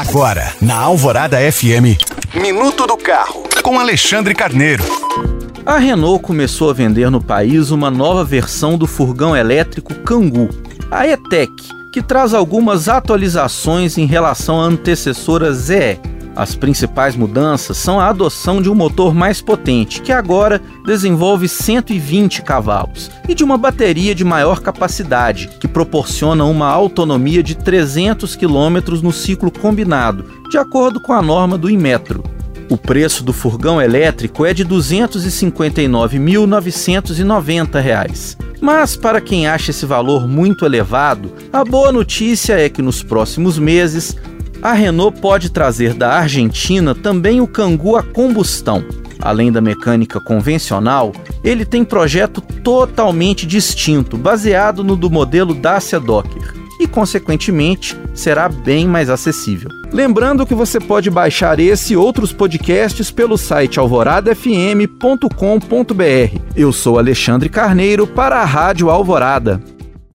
Agora, na Alvorada FM, Minuto do Carro, com Alexandre Carneiro. A Renault começou a vender no país uma nova versão do furgão elétrico Kangoo, a E-Tech, que traz algumas atualizações em relação à antecessora ZE. As principais mudanças são a adoção de um motor mais potente, que agora desenvolve 120 cavalos, e de uma bateria de maior capacidade, que proporciona uma autonomia de 300 km no ciclo combinado, de acordo com a norma do Inmetro. O preço do furgão elétrico é de R$ 259.990. Mas para quem acha esse valor muito elevado, a boa notícia é que nos próximos meses a Renault pode trazer da Argentina também o Kangoo a combustão. Além da mecânica convencional, ele tem projeto totalmente distinto, baseado no do modelo Dacia Docker, e consequentemente será bem mais acessível. Lembrando que você pode baixar esse e outros podcasts pelo site alvoradafm.com.br. Eu sou Alexandre Carneiro para a Rádio Alvorada.